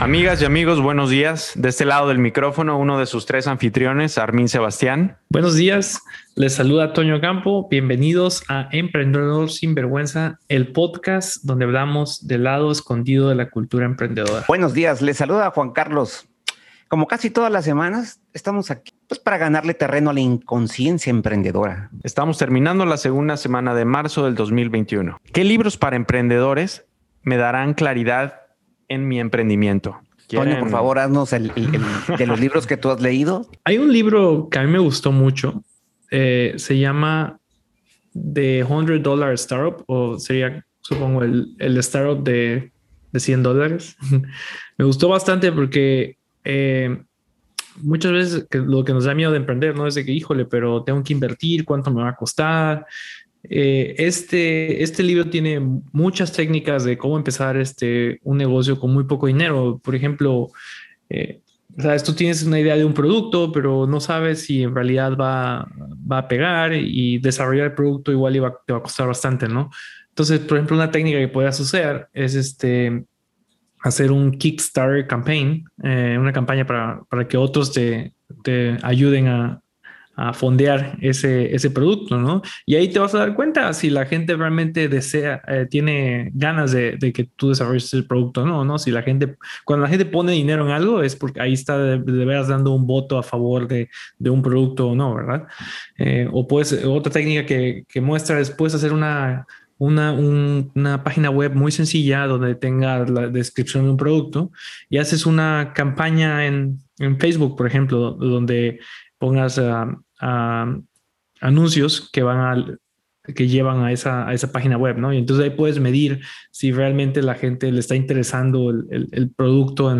Amigas y amigos, buenos días. De este lado del micrófono, uno de sus tres anfitriones, Armin Sebastián. Buenos días, les saluda Toño Campo. Bienvenidos a Emprendedor Sin Vergüenza, el podcast donde hablamos del lado escondido de la cultura emprendedora. Buenos días, les saluda Juan Carlos. Como casi todas las semanas, estamos aquí pues, para ganarle terreno a la inconsciencia emprendedora. Estamos terminando la segunda semana de marzo del 2021. ¿Qué libros para emprendedores me darán claridad en mi emprendimiento. Toño, por favor, haznos el, de los libros que tú has leído. Hay un libro que a mí me gustó mucho. Eh, se llama The $100 Dollar Startup, o sería, supongo, el, el startup de, de 100 dólares. me gustó bastante porque eh, muchas veces lo que nos da miedo de emprender, ¿no? Es de que, híjole, pero tengo que invertir, cuánto me va a costar, eh, este, este libro tiene muchas técnicas de cómo empezar este, un negocio con muy poco dinero. Por ejemplo, eh, tú tienes una idea de un producto, pero no sabes si en realidad va, va a pegar y desarrollar el producto igual te va a costar bastante, ¿no? Entonces, por ejemplo, una técnica que puedes hacer es este, hacer un Kickstarter campaign, eh, una campaña para, para que otros te, te ayuden a, a fondear ese, ese producto, ¿no? Y ahí te vas a dar cuenta si la gente realmente desea, eh, tiene ganas de, de, que tú desarrolles el producto, ¿no? ¿no? Si la gente, cuando la gente pone dinero en algo, es porque ahí está de, veras dando un voto a favor de, de un producto o no, ¿verdad? Eh, o puedes, otra técnica que, que muestra es, puedes hacer una, una, una, página web muy sencilla donde tenga la descripción de un producto y haces una campaña en, en Facebook, por ejemplo, donde pongas anuncios que van a que llevan a esa, a esa página web, ¿no? Y entonces ahí puedes medir si realmente la gente le está interesando el, el, producto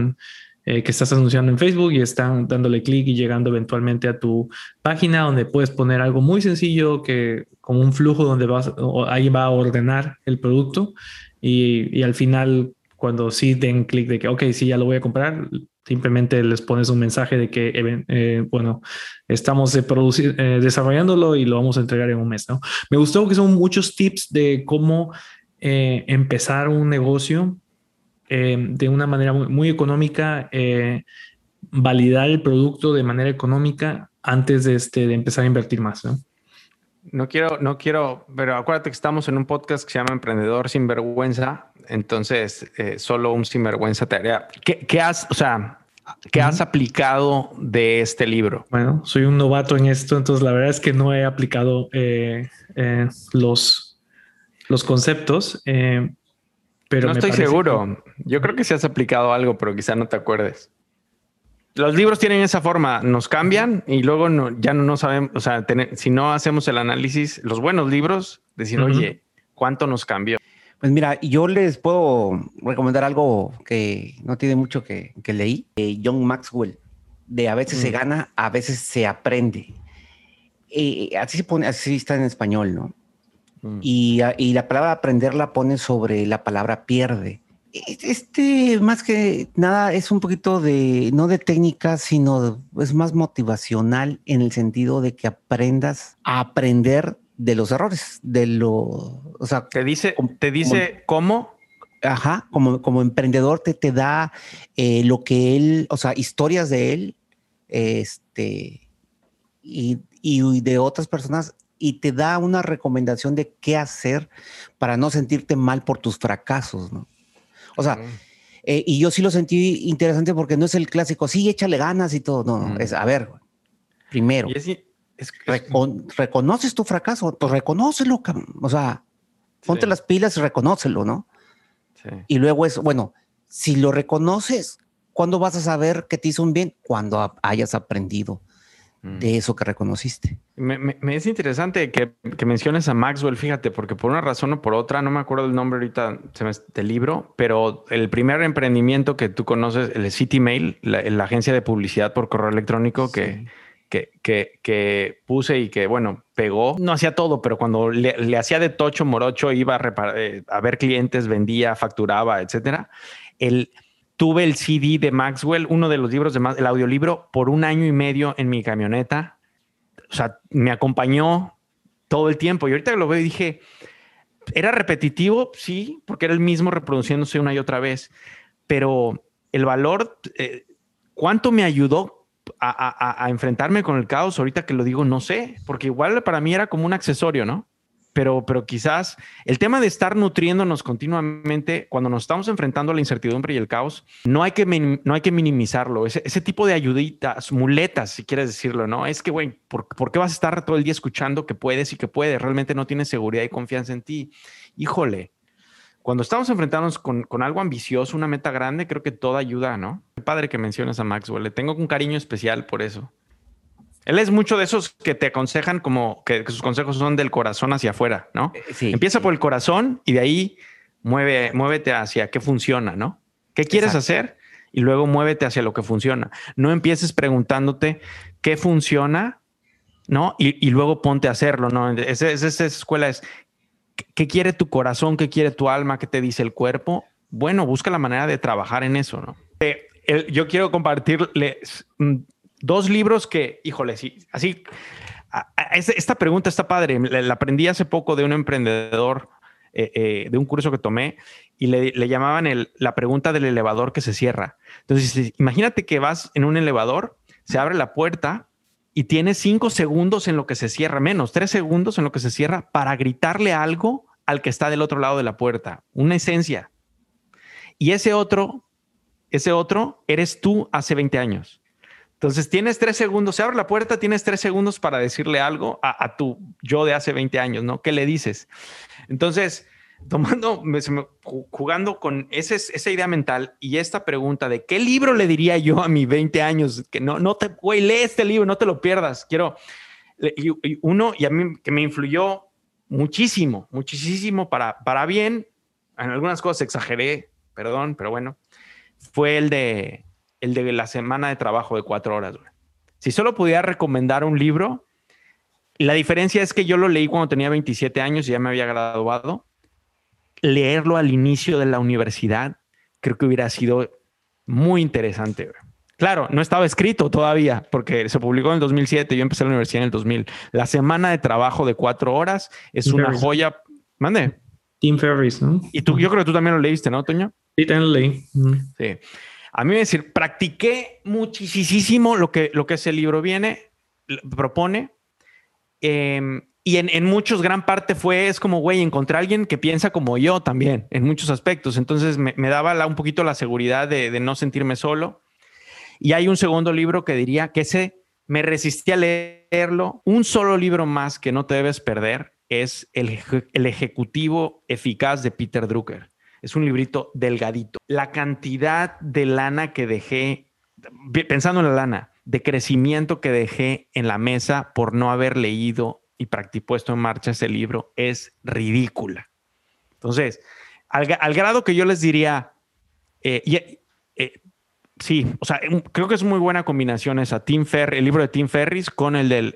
eh, que estás anunciando en Facebook y están dándole clic y llegando eventualmente a tu página donde puedes poner algo muy sencillo que como un flujo donde vas, ahí va a ordenar el producto y, y al final cuando sí den clic de que, ok, sí, ya lo voy a comprar, Simplemente les pones un mensaje de que, eh, bueno, estamos producir, eh, desarrollándolo y lo vamos a entregar en un mes. Me gustó que son muchos tips de cómo eh, empezar un negocio de una manera muy, económica, validar el producto de manera económica antes de, este, de empezar a invertir más. ¿no? No quiero, no quiero, pero acuérdate que estamos en un podcast que se llama Emprendedor sin vergüenza. Entonces, eh, solo un sinvergüenza te haría. ¿Qué, qué has, o sea, qué has aplicado de este libro? Bueno, soy un novato en esto, entonces la verdad es que no he aplicado eh, eh, los, los conceptos. pero no estoy seguro. Yo creo que sí has aplicado algo, pero quizá no te acuerdes los libros tienen esa forma, nos cambian y luego ya no, sabemos, o sea, si no hacemos el análisis, los buenos libros, decir, oye, ¿cuánto nos cambió? Pues mira, yo les puedo recomendar algo que no tiene mucho que, leí, de John Maxwell, de a veces se mm. gana, a veces se aprende. Eh, así se pone, así está en español, ¿no? Mm. Y, y la palabra aprender la pone sobre la palabra pierde. Este, más que nada, es un poquito de, no de técnica, sino es más motivacional en el sentido de que aprendas a aprender de los errores, de lo, o sea, te dice, te dice cómo. Ajá, como, como emprendedor te, te da eh, lo que él, o sea, historias de él, este, y, y de otras personas y te da una recomendación de qué hacer para no sentirte mal por tus fracasos, ¿no? O sea, eh, y yo sí lo sentí interesante porque no es el clásico, sí, échale ganas y todo. No, es, a ver, primero, reconoces tu fracaso, pues reconócelo, o sea, ponte las pilas y reconócelo, ¿no? Sí. Y luego es, bueno, si lo reconoces, ¿cuándo vas a saber que te hizo un bien? Cuando hayas aprendido Mm. de eso que reconociste. Me, es interesante que, menciones a Maxwell, fíjate, porque por una razón o por otra, no me acuerdo el nombre ahorita del libro, pero el primer emprendimiento que tú conoces, el City Mail, la, agencia de publicidad por correo electrónico que, que, puse y que, bueno, pegó, no hacía todo, pero cuando le, hacía de tocho, morocho, iba a, eh, a ver clientes, vendía, facturaba, etcétera. El tuve el CD de Maxwell, uno de los libros de el audiolibro, por un año y medio en mi camioneta. O sea, me acompañó todo el tiempo. Y ahorita lo veo y dije, ¿era repetitivo? Sí, porque era el mismo reproduciéndose una y otra vez. Pero el valor, eh, cuánto me ayudó a, enfrentarme con el caos, ahorita que lo digo, no sé, porque igual para mí era como un accesorio, ¿no? pero, pero quizás el tema de estar nutriéndonos continuamente cuando nos estamos enfrentando a la incertidumbre y el caos, no hay que, no hay que minimizarlo. Ese, ese, tipo de ayuditas, muletas, si quieres decirlo, ¿no? Es que, güey, ¿por, ¿por, qué vas a estar todo el día escuchando que puedes y que puedes? Realmente no tienes seguridad y confianza en ti. Híjole, cuando estamos enfrentándonos con, con, algo ambicioso, una meta grande, creo que toda ayuda, ¿no? Qué padre que mencionas a Maxwell. Le tengo un cariño especial por eso. Él es mucho de esos que te aconsejan como que, sus consejos son del corazón hacia afuera, ¿no? Eh, sí, Empieza por el corazón y de ahí mueve, muévete hacia qué funciona, ¿no? ¿Qué quieres hacer? Y luego muévete hacia lo que funciona. No empieces preguntándote qué funciona, ¿no? Y, luego ponte a hacerlo, ¿no? Esa escuela es, ¿qué quiere tu corazón? ¿Qué quiere tu alma? ¿Qué te dice el cuerpo? Bueno, busca la manera de trabajar en eso, ¿no? Eh, yo quiero compartirles dos libros que, híjole, sí, así, esta pregunta está padre. La, aprendí hace poco de un emprendedor eh, eh, de un curso que tomé y le, llamaban la pregunta del elevador que se cierra. Entonces, imagínate que vas en un elevador, se abre la puerta y tienes cinco segundos en lo que se cierra, menos tres segundos en lo que se cierra para gritarle algo al que está del otro lado de la puerta, una esencia. Y ese otro, ese otro eres tú hace 20 años. Entonces tienes tres segundos, se abre la puerta, tienes tres segundos para decirle algo a, tu yo de hace 20 años, ¿no? ¿Qué le dices? Entonces, tomando, jugando con ese, esa idea mental y esta pregunta de qué libro le diría yo a mis 20 años, que no, no te, güey, lee este libro, no te lo pierdas. Quiero, uno, y a mí que me influyó muchísimo, muchísimo para, para bien, en algunas cosas exageré, perdón, pero bueno, fue el de el de la semana de trabajo de cuatro horas. Si solo pudiera recomendar un libro, la diferencia es que yo lo leí cuando tenía 27 años y ya me había graduado. Leerlo al inicio de la universidad creo que hubiera sido muy interesante. Claro, no estaba escrito todavía porque se publicó en el 2007. Yo empecé la universidad en el 2000. La semana de trabajo de cuatro horas es una joya. Mande. Tim Ferris, ¿no? Y tú, yo creo que tú también lo leíste, ¿no, Toño? Sí, también lo leí. Sí. A mí me decir, practiqué muchísimo lo que, lo que ese libro viene, propone. Em, y en, en, muchos, gran parte fue, es como, güey, encontré a alguien que piensa como yo también, en muchos aspectos. Entonces me, daba un poquito la seguridad de, no sentirme solo. Y hay un segundo libro que diría que ese me resistí a leerlo. Un solo libro más que no te debes perder es El, el Ejecutivo Eficaz de Peter Drucker. Es un librito delgadito. La cantidad de lana que dejé, pensando en la lana, de crecimiento que dejé en la mesa por no haber leído y puesto en marcha ese libro es ridícula. Entonces, al, grado que yo les diría, eh, eh, sí, o sea, creo que es muy buena combinación esa, Tim el libro de Tim Ferris con el del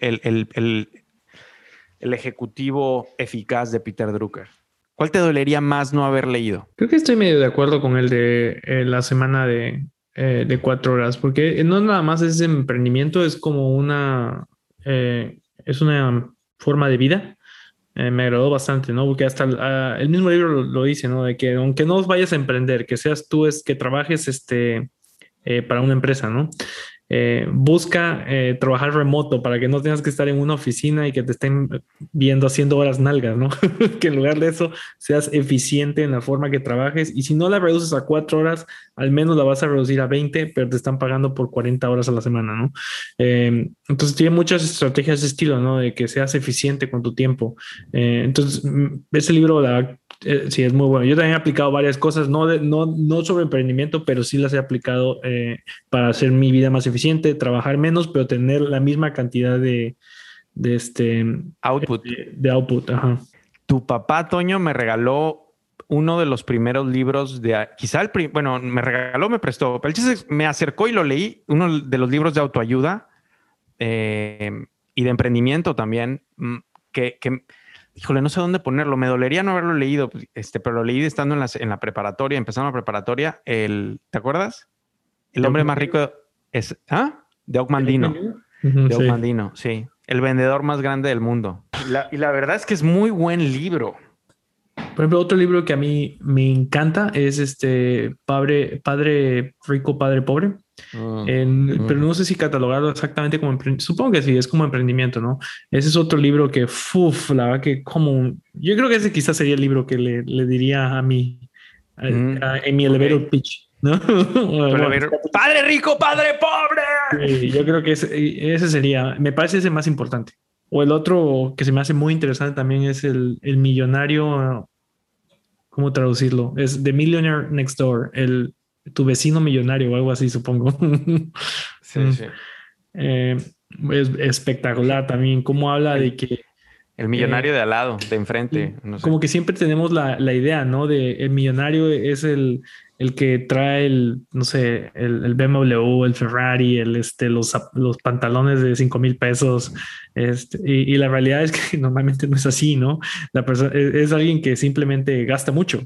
el ejecutivo eficaz de Peter Drucker. ¿Cuál te dolería más no haber leído? Creo que estoy medio de acuerdo con el de eh, la semana de, de, cuatro horas, porque no nada más es emprendimiento, es como una, es una forma de vida. me agradó bastante, ¿no? Porque hasta el, ah, mismo libro lo, dice, ¿no? De que aunque no vayas a emprender, que seas tú, es que trabajes este, para una empresa, ¿no? Eh, busca eh, trabajar remoto para que no tengas que estar en una oficina y que te estén viendo haciendo horas nalgas, ¿no? que en lugar de eso seas eficiente en la forma que trabajes y si no la reduces a cuatro horas, al menos la vas a reducir a 20, pero te están pagando por 40 horas a la semana, ¿no? Eh, entonces tiene muchas estrategias de estilo, ¿no? De que seas eficiente con tu tiempo. entonces, mm, ese libro la eh, sí, es muy bueno. Yo también he aplicado varias cosas, no, no, no sobre emprendimiento, pero sí las he aplicado eh, para hacer mi vida más eficiente, trabajar menos, pero tener la misma cantidad de, de este output. De, output. Tu papá, Toño, me regaló uno de los primeros libros de, quizá el, bueno, me regaló, me prestó, pero me acercó y lo leí, uno de los libros de autoayuda eh, y de emprendimiento también, mm, que, que híjole, no sé dónde ponerlo. Me dolería no haberlo leído, este, pero lo leí estando en la, en la preparatoria, empezando la preparatoria. El, ¿Te acuerdas? El hombre más rico es, ¿ah? De Ocmandino. De Ocmandino, sí. El vendedor más grande del mundo. y la verdad es que es muy buen libro. Por ejemplo, otro libro que a mí me encanta es este Padre, Padre Rico, Padre Pobre. Mm, pero mm. no sé si catalogarlo exactamente como. Supongo que sí, es como emprendimiento, ¿no? Ese es otro libro que, uff, la verdad que como... Yo creo que ese quizás sería el libro que le, le diría a mí, mm. en mi elevator pitch. ¿no? padre rico, padre pobre. yo creo que ese, ese, sería, me parece ese más importante. O el otro que se me hace muy interesante también es el, el millonario, ¿cómo traducirlo? Es The Millionaire Next Door, el, tu vecino millonario o algo así, supongo. sí, mm. sí. Eh, es espectacular también, cómo habla de que... El millonario eh, de al lado, de enfrente. Como que siempre tenemos la, la, idea, ¿no? De el millonario es el, el que trae el, no sé, el, el BMW, el Ferrari, el, este, los, los pantalones de 5 mil pesos. Este, y, la realidad es que normalmente no es así, ¿no? La persona es, alguien que simplemente gasta mucho.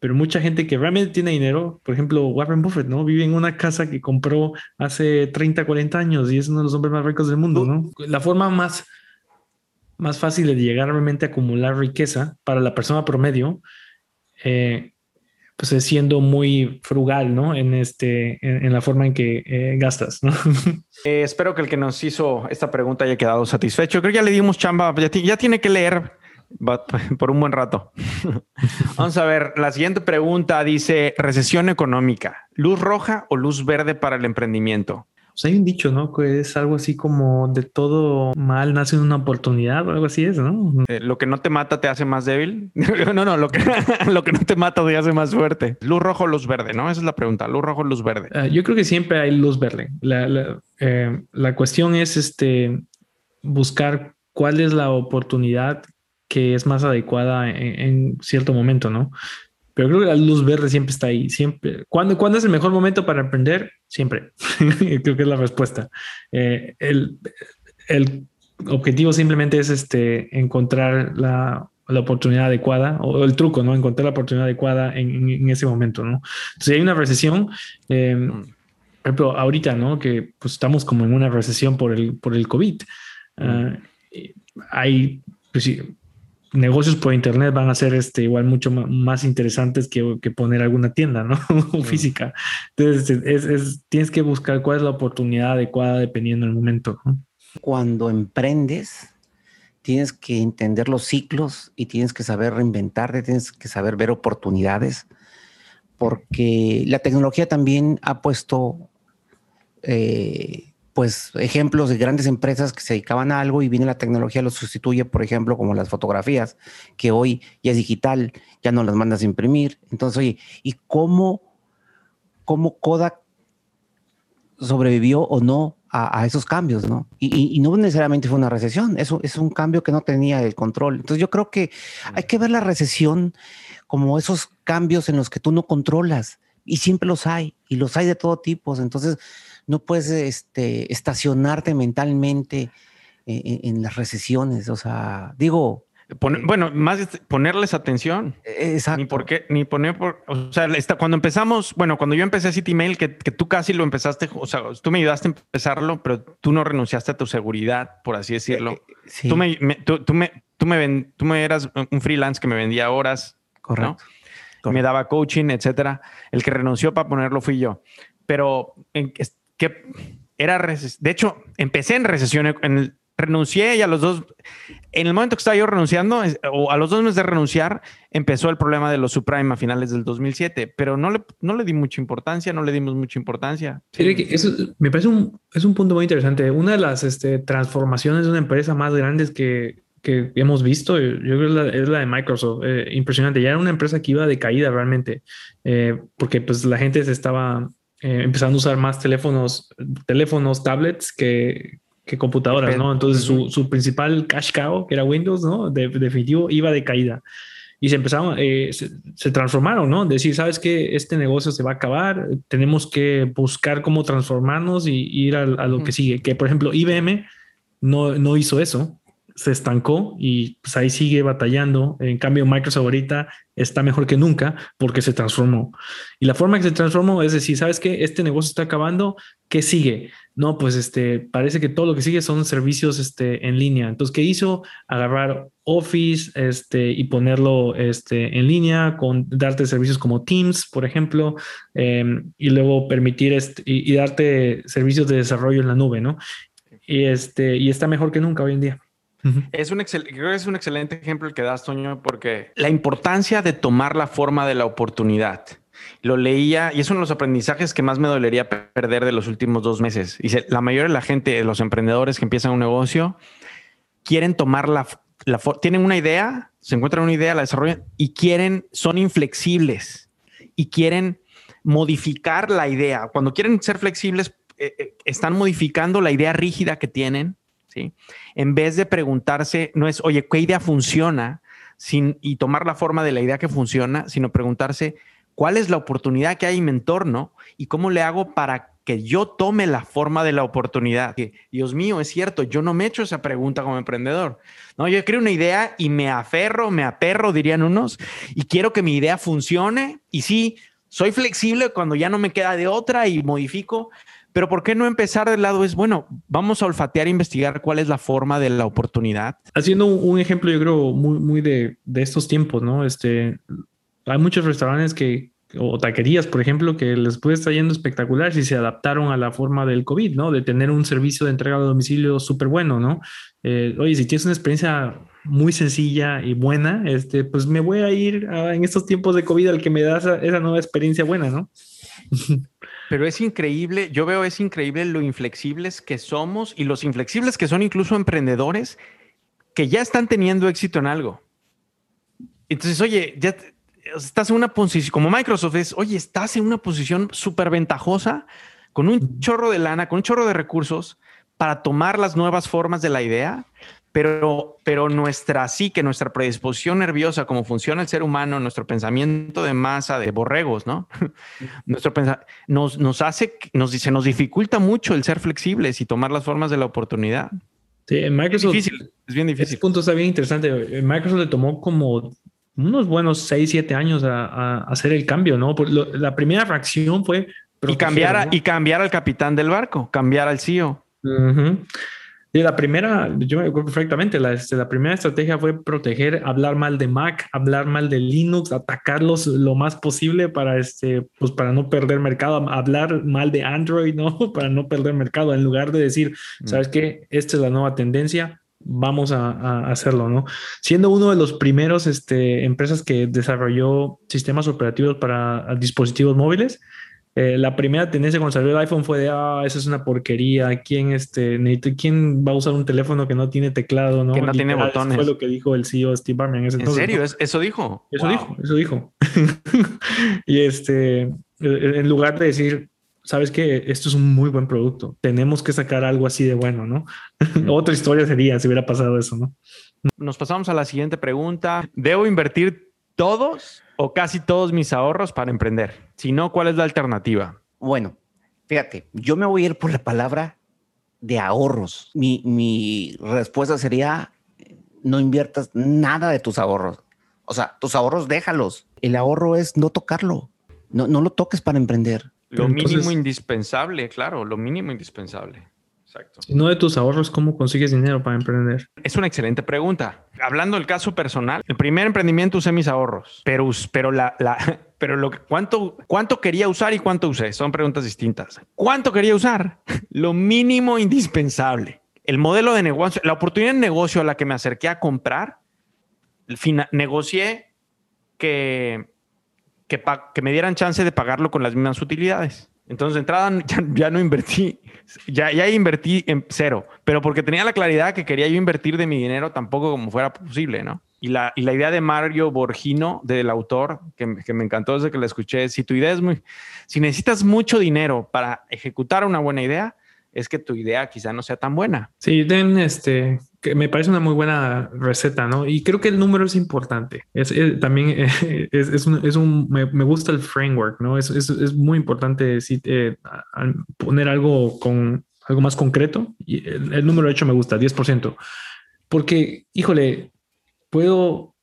Pero mucha gente que realmente tiene dinero, por ejemplo, Warren Buffett, ¿no? Vive en una casa que compró hace 30, 40 años y es uno de los hombres más ricos del mundo, ¿no? La forma más, más fácil de llegar realmente a acumular riqueza para la persona promedio eh, pues es siendo muy frugal, ¿no? En este, en, la forma en que eh, gastas, ¿no? Eh, espero que el que nos hizo esta pregunta haya quedado satisfecho. Creo que ya le dimos chamba, ya tiene que leer por un buen rato. Vamos a ver, la siguiente pregunta dice, recesión económica, luz roja o luz verde para el emprendimiento. Pues hay un dicho, ¿no? Que es algo así como de todo mal nace una oportunidad o algo así es, ¿no? Eh, lo que no te mata te hace más débil. no, no, lo que, lo que no te mata te hace más fuerte. Luz rojo luz verde, ¿no? Esa es la pregunta. Luz rojo luz verde. Ah, yo creo que siempre hay luz verde. La, la, eh, la cuestión es este buscar cuál es la oportunidad que es más adecuada en, en cierto momento, ¿no? Pero creo que la luz verde siempre está ahí. Siempre. ¿Cuándo, ¿cuándo es el mejor momento para emprender? Siempre. creo que es la respuesta. Eh, el, el, objetivo simplemente es este, encontrar la, la, oportunidad adecuada o el truco, ¿no? Encontrar la oportunidad adecuada en, en ese momento, ¿no? Entonces, hay una recesión. Eh, por ejemplo, ahorita, ¿no? Que pues estamos como en una recesión por el, por el COVID. Uh, hay, pues, sí, negocios por internet van a ser este, igual mucho más interesantes que, poner alguna tienda, ¿no? Física. Entonces, es, tienes que buscar cuál es la oportunidad adecuada dependiendo del momento. Cuando emprendes, tienes que entender los ciclos y tienes que saber reinventarte, tienes que saber ver oportunidades, porque la tecnología también ha puesto eh, pues ejemplos de grandes empresas que se dedicaban a algo y viene la tecnología lo sustituye, por ejemplo, como las fotografías, que hoy ya es digital, ya no las mandas a imprimir. Entonces, oye, ¿y cómo, cómo Kodak sobrevivió o no a, esos cambios, ¿no? Y, no necesariamente fue una recesión, eso es un cambio que no tenía el control. Entonces yo creo que hay que ver la recesión como esos cambios en los que tú no controlas y siempre los hay y los hay de todo tipo. Entonces no puedes este, estacionarte mentalmente eh, en, las recesiones. O sea, digo. Eh, bueno, más ponerles atención. Exacto. Ni por qué, ni poner por. O sea, cuando empezamos, bueno, cuando yo empecé City Mail, que, que, tú casi lo empezaste, o sea, tú me ayudaste a empezarlo, pero tú no renunciaste a tu seguridad, por así decirlo. Eh, sí. Tú me, tú, me, tú me, ven, tú me eras un freelance que me vendía horas. Correcto. Me daba coaching, etcétera. El que renunció para ponerlo fui yo. Pero en, que era, de hecho, empecé en recesión, en renuncié y a los dos, en el momento que estaba yo renunciando, o a los dos meses de renunciar, empezó el problema de los subprime a finales del 2007, pero no le, no le di mucha importancia, no le dimos mucha importancia. eso me parece un, es un punto muy interesante. Una de las este, transformaciones de una empresa más grandes que, que hemos visto, yo creo que es la, es la de Microsoft, eh, impresionante. Ya era una empresa que iba de caída realmente, eh, porque pues la gente se estaba eh, empezando a usar más teléfonos, teléfonos, tablets que, que computadoras, ¿no? Entonces su, su, principal cash cow, que era Windows, ¿no? De, definitivo, iba de caída. Y se empezaron, eh, se, transformaron, ¿no? Decir, ¿sabes qué? Este negocio se va a acabar, tenemos que buscar cómo transformarnos y, ir a, lo que sigue. Que, por ejemplo, IBM no, no hizo eso. Se estancó y pues ahí sigue batallando. En cambio, Microsoft ahorita está mejor que nunca porque se transformó. Y la forma que se transformó es decir, ¿sabes qué? Este negocio está acabando, ¿qué sigue? No, pues este, parece que todo lo que sigue son servicios este, en línea. Entonces, ¿qué hizo? Agarrar Office este, y ponerlo este, en línea, con darte servicios como Teams, por ejemplo, em, y luego permitir este, y, y, darte servicios de desarrollo en la nube, ¿no? Y, este, y está mejor que nunca hoy en día. Es un creo que es un excelente ejemplo el que das, Toño, porque la importancia de tomar la forma de la oportunidad. Lo leía y es uno de los aprendizajes que más me dolería perder de los últimos dos meses. Dice, la mayoría de la gente, los emprendedores que empiezan un negocio, quieren tomar la, la tienen una idea, se encuentran una idea, la desarrollan y quieren, son inflexibles y quieren modificar la idea. Cuando quieren ser flexibles, eh, eh, están modificando la idea rígida que tienen En vez de preguntarse, no es, oye, ¿qué idea funciona? Y tomar la forma de la idea que funciona, sino preguntarse, ¿cuál es la oportunidad que hay en mi entorno y cómo le hago para que yo tome la forma de la oportunidad? Dios mío, es cierto, yo no me he hecho esa pregunta como emprendedor. No, yo creo una idea y me aferro, me aperro, dirían unos, y quiero que mi idea funcione. Y sí, soy flexible cuando ya no me queda de otra y modifico, pero ¿por qué no empezar del lado? Es bueno, vamos a olfatear e investigar cuál es la forma de la oportunidad. Haciendo un ejemplo, yo creo, muy, muy de, de estos tiempos, ¿no? Este, hay muchos restaurantes que, o taquerías, por ejemplo, que les puede estar yendo espectacular si se adaptaron a la forma del COVID, ¿no? De tener un servicio de entrega a domicilio súper bueno, ¿no? Eh, oye, si tienes una experiencia muy sencilla y buena, este, pues me voy a ir en estos tiempos de COVID al que me da esa, esa nueva experiencia buena, ¿no? Pero es increíble, yo veo es increíble lo inflexibles que somos y los inflexibles que son incluso emprendedores que ya están teniendo éxito en algo. Entonces, oye, ya estás en una posición, como Microsoft es, oye, estás en una posición súper ventajosa con un chorro de lana, con un chorro de recursos para tomar las nuevas formas de la idea pero, pero nuestra psique, nuestra predisposición nerviosa, como funciona el ser humano, nuestro pensamiento de masa, de borregos, ¿no? nuestro nos, nos hace, nos dice, nos dificulta mucho el ser flexibles y tomar las formas de la oportunidad. Sí, en Microsoft. Es difícil, es bien difícil. Ese punto está bien interesante. En Microsoft le tomó como unos buenos 6, 7 años a, hacer el cambio, ¿no? la primera fracción fue. y cambiar, y cambiar al capitán del barco, cambiar al CEO. Y la primera, yo me acuerdo perfectamente, la, este, la, primera estrategia fue proteger, hablar mal de Mac, hablar mal de Linux, atacarlos lo más posible para, este, pues para no perder mercado, hablar mal de Android, ¿no? Para no perder mercado, en lugar de decir, mm. ¿sabes qué? Esta es la nueva tendencia, vamos a, a, hacerlo, ¿no? Siendo uno de los primeros este, empresas que desarrolló sistemas operativos para dispositivos móviles, eh, la primera tendencia cuando salió el iPhone fue de, ah, esa es una porquería. ¿Quién, este, ¿Quién va a usar un teléfono que no tiene teclado? ¿no? Que no tiene botones. Fue lo que dijo el CEO Steve Ballmer. En, serio? ¿Eso dijo? Eso dijo, eso dijo. y este, en lugar de decir, sabes que esto es un muy buen producto, tenemos que sacar algo así de bueno, ¿no? Otra historia sería si hubiera pasado eso, ¿no? Nos pasamos a la siguiente pregunta. ¿Debo invertir todos o casi todos mis ahorros para emprender? Si no, ¿cuál es la alternativa? Bueno, fíjate, yo me voy a ir por la palabra de ahorros. Mi, mi respuesta sería, no inviertas nada de tus ahorros. O sea, tus ahorros déjalos. El ahorro es no tocarlo. No, no lo toques para emprender. Lo mínimo indispensable, claro, lo mínimo indispensable. Exacto. Si no de tus ahorros, ¿cómo consigues dinero para emprender? Es una excelente pregunta. Hablando del caso personal, el primer emprendimiento usé mis ahorros, pero, pero la, la pero lo cuánto, cuánto quería usar y cuánto usé son preguntas distintas. ¿Cuánto quería usar? Lo mínimo indispensable. El modelo de negocio, la oportunidad de negocio a la que me acerqué a comprar, negocié que, que, que me dieran chance de pagarlo con las mismas utilidades. Entonces, de entrada ya, no invertí, ya, ya invertí en cero, pero porque tenía la claridad que quería yo invertir de mi dinero tampoco como fuera posible, ¿no? Y la, y la idea de Mario Borgino, del autor, que, que, me encantó desde que la escuché, si tu idea es muy, si necesitas mucho dinero para ejecutar una buena idea, es que tu idea quizá no sea tan buena. Sí, den este, que me parece una muy buena receta, ¿no? Y creo que el número es importante. Es, también es, es, un, es un me, me, gusta el framework, ¿no? Es, es muy importante eh, poner algo con algo más concreto. Y el, el, número hecho me gusta, 10%. porque, híjole, puedo,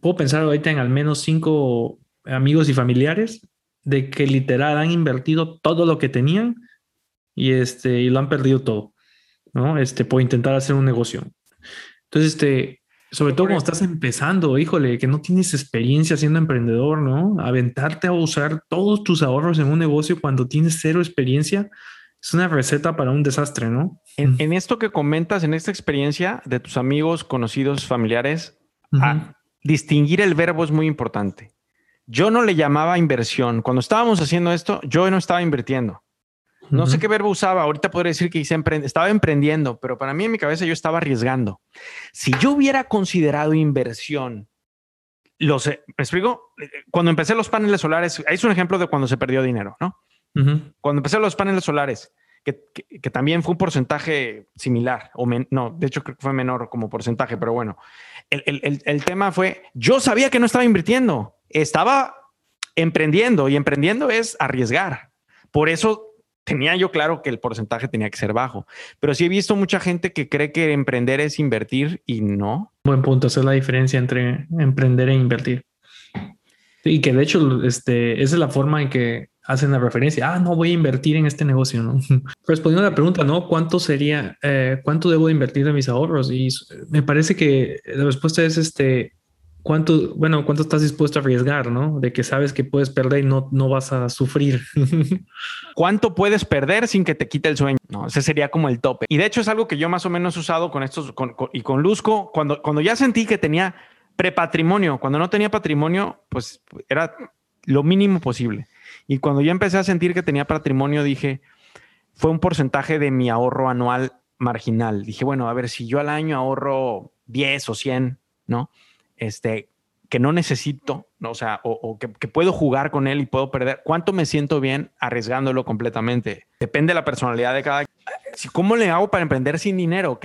puedo pensar ahorita en al menos cinco amigos y familiares de que literal han invertido todo lo que tenían y, este, y lo han perdido todo, ¿no? Este, por intentar hacer un negocio. Entonces, este, sobre todo cuando estás empezando, híjole, que no tienes experiencia siendo emprendedor, ¿no? Aventarte a usar todos tus ahorros en un negocio cuando tienes cero experiencia es una receta para un desastre, ¿no? En, esto que comentas, en esta experiencia de tus amigos, conocidos, familiares, distinguir el verbo es muy importante. Yo no le llamaba inversión. Cuando estábamos haciendo esto, yo no estaba invirtiendo. No sé qué verbo usaba. Ahorita podría decir que hice estaba emprendiendo, pero para mí en mi cabeza yo estaba arriesgando. Si yo hubiera considerado inversión, lo sé, ¿me explico? Cuando empecé los paneles solares, es un ejemplo de cuando se perdió dinero, ¿no? Cuando empecé los paneles solares, que, también fue un porcentaje similar, o no, de hecho creo que fue menor como porcentaje, pero bueno, el, tema fue, yo sabía que no estaba invirtiendo, estaba emprendiendo y emprendiendo es arriesgar. Por eso tenía yo claro que el porcentaje tenía que ser bajo, pero sí he visto mucha gente que cree que emprender es invertir y no. Buen punto, esa es la diferencia entre emprender e invertir. Y que de hecho, este, esa es la forma en que hacen la referencia. Ah, no voy a invertir en este negocio, ¿no? Respondiendo a la pregunta, ¿no? ¿Cuánto sería, eh, cuánto debo invertir de mis ahorros? Y me parece que la respuesta es este, cuánto, bueno, cuánto estás dispuesto a arriesgar, ¿no? De que sabes que puedes perder y no, no vas a sufrir. ¿Cuánto puedes perder sin que te quite el sueño? No, ese sería como el tope. Y de hecho es algo que yo más o menos he usado con estos y con Luzco, cuando, cuando ya sentí que tenía prepatrimonio, cuando no tenía patrimonio, pues era lo mínimo posible. Y cuando ya empecé a sentir que tenía patrimonio, dije, fue un porcentaje de mi ahorro anual marginal. Dije, bueno, a ver, si yo al año ahorro 10 o 100, ¿no? Este, que no necesito, ¿no? o sea, o, que, puedo jugar con él y puedo perder. ¿Cuánto me siento bien arriesgándolo completamente? Depende de la personalidad de cada. ¿Cómo le hago para emprender sin dinero?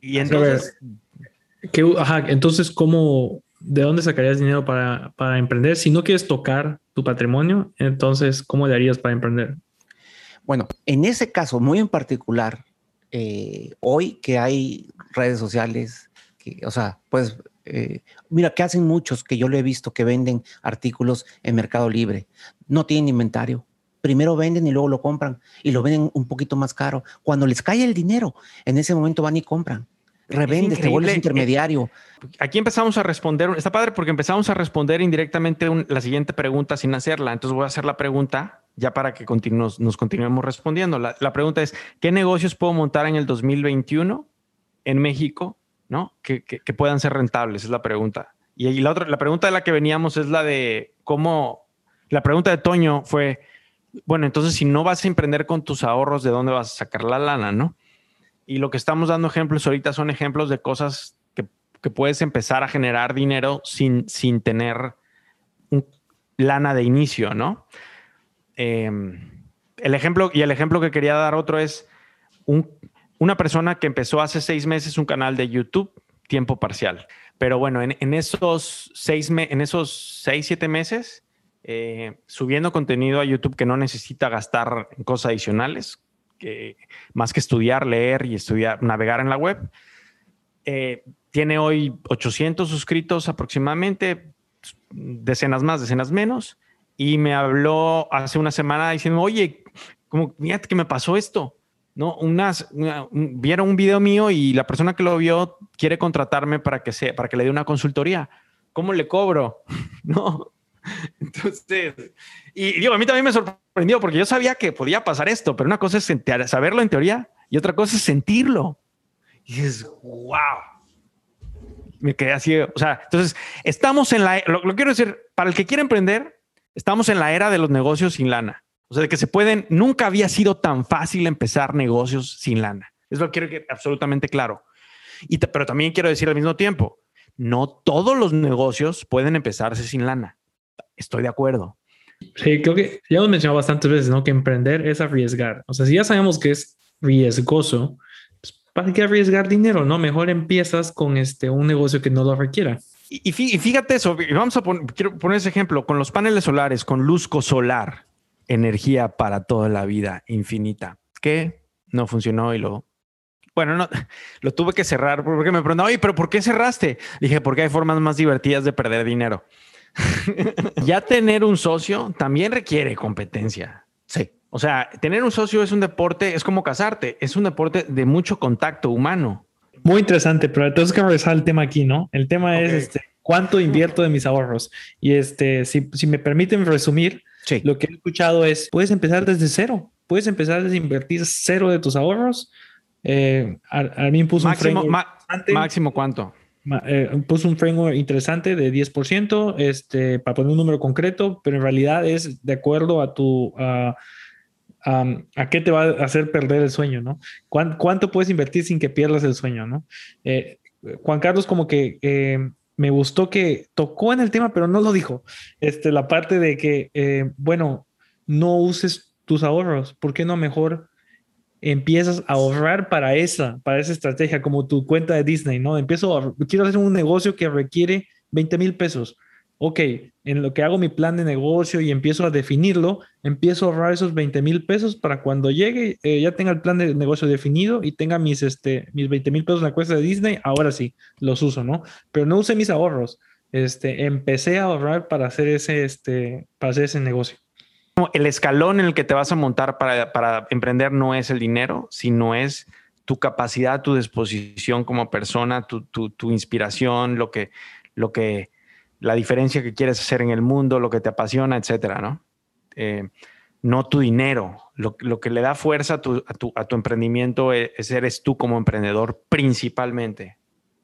y entonces. ajá, entonces, ¿cómo, de dónde sacarías dinero para, para emprender? Si no quieres tocar tu patrimonio, entonces, ¿cómo le harías para emprender? Bueno, en ese caso muy en particular, eh, hoy que hay redes sociales, que, o sea, pues eh, mira, que hacen muchos que yo lo he visto que venden artículos en Mercado Libre. No tienen inventario. Primero venden y luego lo compran y lo venden un poquito más caro. Cuando les cae el dinero, en ese momento van y compran. Revendes, te vuelves intermediario. Aquí empezamos a responder, está padre porque empezamos a responder indirectamente la siguiente pregunta sin hacerla. Entonces voy a hacer la pregunta ya para que nos continuemos respondiendo. La, la pregunta es, ¿qué negocios puedo montar en el 2021 en México ¿no? Que, puedan ser rentables, es la pregunta. Y, la otra, la pregunta de la que veníamos es la de cómo, la pregunta de Toño fue, bueno, entonces si no vas a emprender con tus ahorros, ¿de dónde vas a sacar la lana, no? Y lo que estamos dando ejemplos ahorita son ejemplos de cosas que, puedes empezar a generar dinero sin, sin tener lana de inicio, ¿no? Em, el ejemplo, y el ejemplo que quería dar otro es un, una persona que empezó hace seis meses un canal de YouTube, tiempo parcial. Pero bueno, en, esos seis, en esos seis, siete meses, eh, subiendo contenido a YouTube que no necesita gastar en cosas adicionales, que, más que estudiar, leer y estudiar, navegar en la web. Eh, tiene hoy 800 suscritos aproximadamente, decenas más, decenas menos. Y me habló hace una semana diciendo, oye, como, mira que me pasó esto ¿no? Unas, vieron un video mío y la persona que lo vio quiere contratarme para que, sea, para que le dé una consultoría. ¿Cómo le cobro? ¿No? Entonces, y digo, a mí también me sorprendió porque yo sabía que podía pasar esto, pero una cosa es saberlo en teoría y otra cosa es sentirlo. Y dices, wow. Me quedé así, o sea, entonces estamos en la, lo, lo quiero decir, para el que quiere emprender, estamos en la era de los negocios sin lana. O sea, de que se pueden, nunca había sido tan fácil empezar negocios sin lana. Es lo que quiero que absolutamente claro. Y pero también quiero decir al mismo tiempo, no todos los negocios pueden empezarse sin lana. Estoy de acuerdo. Sí, creo que ya hemos mencionado bastantes veces, ¿no? Que emprender es arriesgar. O sea, si ya sabemos que es riesgoso, pues, ¿para qué arriesgar dinero? No, mejor empiezas con este un negocio que no lo requiera. Y, fíjate eso, vamos a poner, quiero poner ese ejemplo con los paneles solares, con Luzco Solar energía para toda la vida infinita, que no funcionó y lo Bueno, no, lo tuve que cerrar porque me preguntaron, oye, pero ¿por qué cerraste? Dije, porque hay formas más divertidas de perder dinero. ya tener un socio también requiere competencia. Sí. O sea, tener un socio es un deporte, es como casarte, es un deporte de mucho contacto humano. Muy interesante, pero entonces que regresar al tema aquí, ¿no? El tema es este, cuánto invierto de mis ahorros. Y este, si, si me permiten resumir, lo que he escuchado es, puedes empezar desde cero, puedes empezar desde invertir cero de tus ahorros. Eh, mí puso máximo, un máximo cuánto? Eh, puso un framework interesante de 10%, este, para poner un número concreto, pero en realidad es de acuerdo a tu... a qué te va a hacer perder el sueño, ¿no? ¿Cuánto, puedes invertir sin que pierdas el sueño, ¿no? Eh, Juan Carlos como que eh, me gustó que tocó en el tema, pero no lo dijo. Este, la parte de que, eh, bueno, no uses tus ahorros, ¿por qué no mejor empiezas a ahorrar para esa, para esa estrategia, como tu cuenta de Disney, ¿no? Empiezo a, quiero hacer un negocio que requiere 20 mil pesos ok, en lo que hago mi plan de negocio y empiezo a definirlo, empiezo a ahorrar esos 20 mil pesos para cuando llegue, eh, ya tenga el plan de negocio definido y tenga mis, este, mis 20 mil pesos en la cuesta de Disney, ahora sí, los uso, ¿no? Pero no usé mis ahorros. Este, empecé a ahorrar para hacer ese, este, para hacer ese negocio. El escalón en el que te vas a montar para, para emprender no es el dinero, sino es tu capacidad, tu disposición como persona, tu, tu, tu inspiración, lo que, lo que, la diferencia que quieres hacer en el mundo, lo que te apasiona, etcétera, ¿no? Eh, no tu dinero. Lo, que le da fuerza a tu, a tu, emprendimiento e, es, eres tú como emprendedor principalmente.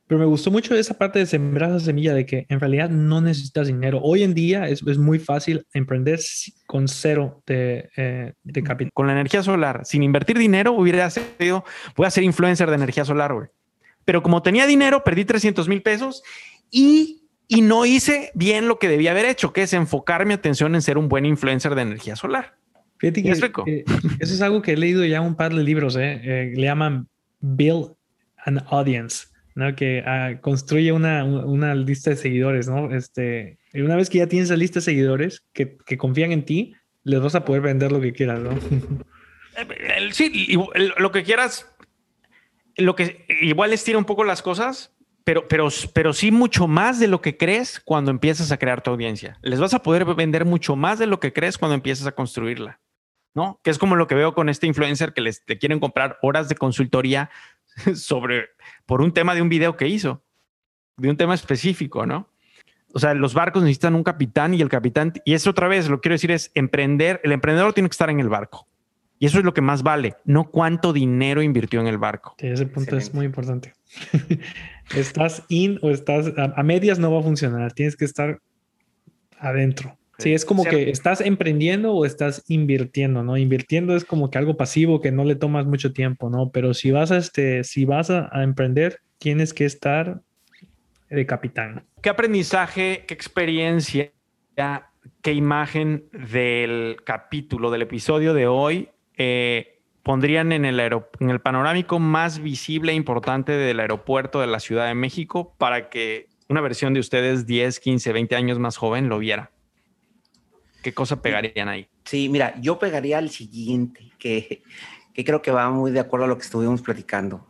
Pero me gustó mucho esa parte de sembrar esa semilla de que en realidad no necesitas dinero. Hoy en día es, muy fácil emprender con cero de, eh, de, capital. Con la energía solar, sin invertir dinero, hubiera sido, voy a ser influencer de energía solar, güey. Pero como tenía dinero, perdí 300 mil pesos y y no hice bien lo que debía haber hecho, que es enfocar mi atención en ser un buen influencer de energía solar. Fíjate que, eh, eso es algo que he leído ya un par de libros, ¿eh? Eh, le llaman Build an Audience, ¿no? que ah, construye una, una, lista de seguidores. ¿no? Este, una vez que ya tienes la lista de seguidores que, que confían en ti, les vas a poder vender lo que quieras. ¿no? Sí, lo que quieras, lo que igual estira un poco las cosas, pero, pero, pero sí mucho más de lo que crees cuando empiezas a crear tu audiencia. Les vas a poder vender mucho más de lo que crees cuando empiezas a construirla, ¿no? Que es como lo que veo con este influencer que les te quieren comprar horas de consultoría sobre por un tema de un video que hizo, de un tema específico, ¿no? O sea, los barcos necesitan un capitán y el capitán, y eso otra vez lo quiero decir es emprender, el emprendedor tiene que estar en el barco. Y eso es lo que más vale, no cuánto dinero invirtió en el barco. Sí, ese punto es muy importante. estás in o estás a, medias no va a funcionar. Tienes que estar adentro. Sí, es como que estás emprendiendo o estás invirtiendo, ¿no? Invirtiendo es como que algo pasivo que no le tomas mucho tiempo, ¿no? Pero si vas a este, si vas a, emprender, tienes que estar de capitán. ¿Qué aprendizaje, qué experiencia, qué imagen del capítulo, del episodio de hoy eh, pondrían en el, en el panorámico más visible e importante del aeropuerto de la Ciudad de México para que una versión de ustedes 10, 15, 20 años más joven lo viera? ¿Qué cosa pegarían ahí? Sí, mira, yo pegaría al siguiente, que, que creo que va muy de acuerdo a lo que estuvimos platicando.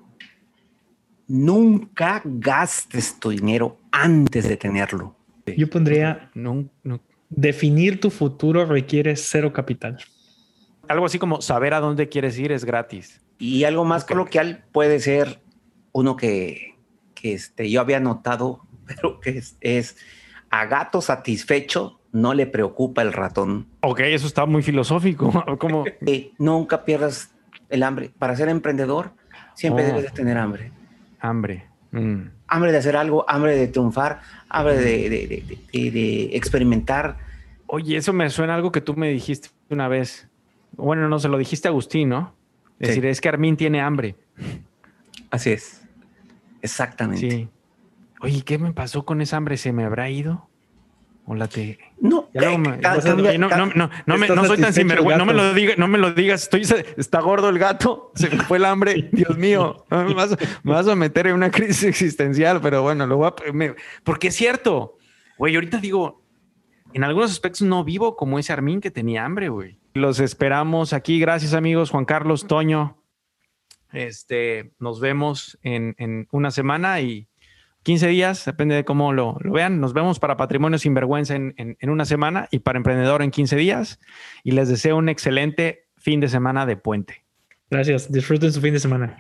Nunca gastes tu dinero antes de tenerlo. Yo pondría, no, no. definir tu futuro requiere cero capital algo así como saber a dónde quieres ir es gratis. Y algo más coloquial puede ser uno que, que este, yo había notado, pero que es, a gato satisfecho no le preocupa el ratón. Ok, eso está muy filosófico. como nunca pierdas el hambre. Para ser emprendedor, siempre oh. debes tener hambre. Hambre. Mm. Hambre de hacer algo, hambre de triunfar, hambre de, de, de, experimentar. Oye, eso me suena a algo que tú me dijiste una vez. Bueno, no se lo dijiste a Agustín, ¿no? Es decir, es que Armin tiene hambre. Así es. Exactamente. Sí. Oye, ¿qué me pasó con esa hambre? ¿Se me habrá ido? ¿O la te.? No, no, no, no, me, no soy tan sinvergüenza. No me lo digas, no me lo digas. Estoy, está gordo el gato, se me fue el hambre. Dios mío, me vas, me vas, a meter en una crisis existencial, pero bueno, lo voy a. porque es cierto. Güey, ahorita digo, en algunos aspectos no vivo como ese Armin que tenía hambre, güey. Los esperamos aquí. Gracias, amigos. Juan Carlos, Toño. Este, nos vemos en, una semana y 15 días, depende de cómo lo, vean. Nos vemos para Patrimonio Sin Vergüenza en, en una semana y para Emprendedor en 15 días. Y les deseo un excelente fin de semana de puente. Gracias. Disfruten su fin de semana.